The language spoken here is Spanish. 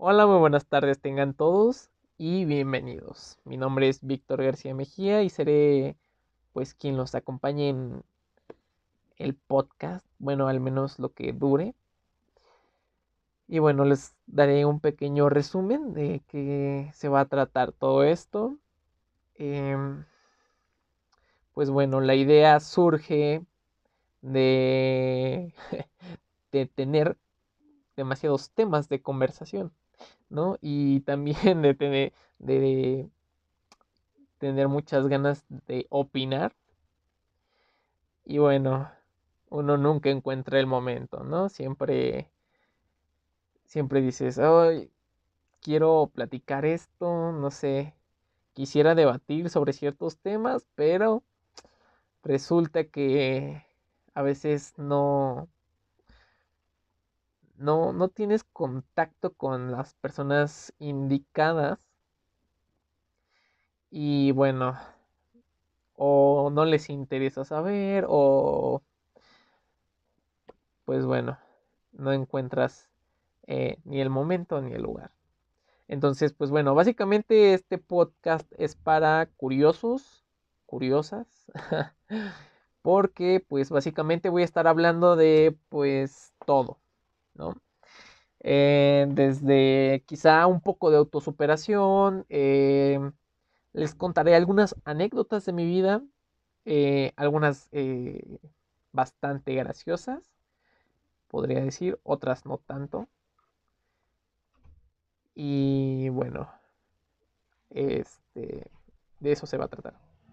Hola, muy buenas tardes tengan todos y bienvenidos. Mi nombre es Víctor García Mejía y seré pues quien los acompañe en el podcast, bueno, al menos lo que dure. Y bueno, les daré un pequeño resumen de qué se va a tratar todo esto. Em, pues bueno, la idea surge de, de tener demasiados temas de conversación, ¿no? Y también de tener, de tener muchas ganas de opinar. Y bueno, uno nunca encuentra el momento, ¿no? Siempre, siempre dices, ay, quiero platicar esto, no sé, quisiera debatir sobre ciertos temas, pero resulta que a veces no, no, no tienes contacto con las personas indicadas y bueno, o no les interesa saber o pues bueno, no encuentras eh, ni el momento ni el lugar. Entonces, pues bueno, básicamente este podcast es para curiosos, curiosas, porque pues básicamente voy a estar hablando de pues todo, ¿no? Eh, desde quizá un poco de autosuperación, eh, les contaré algunas anécdotas de mi vida, eh, algunas bastante graciosas, podría decir, otras no tanto. Y bueno, este, de eso se va a tratar.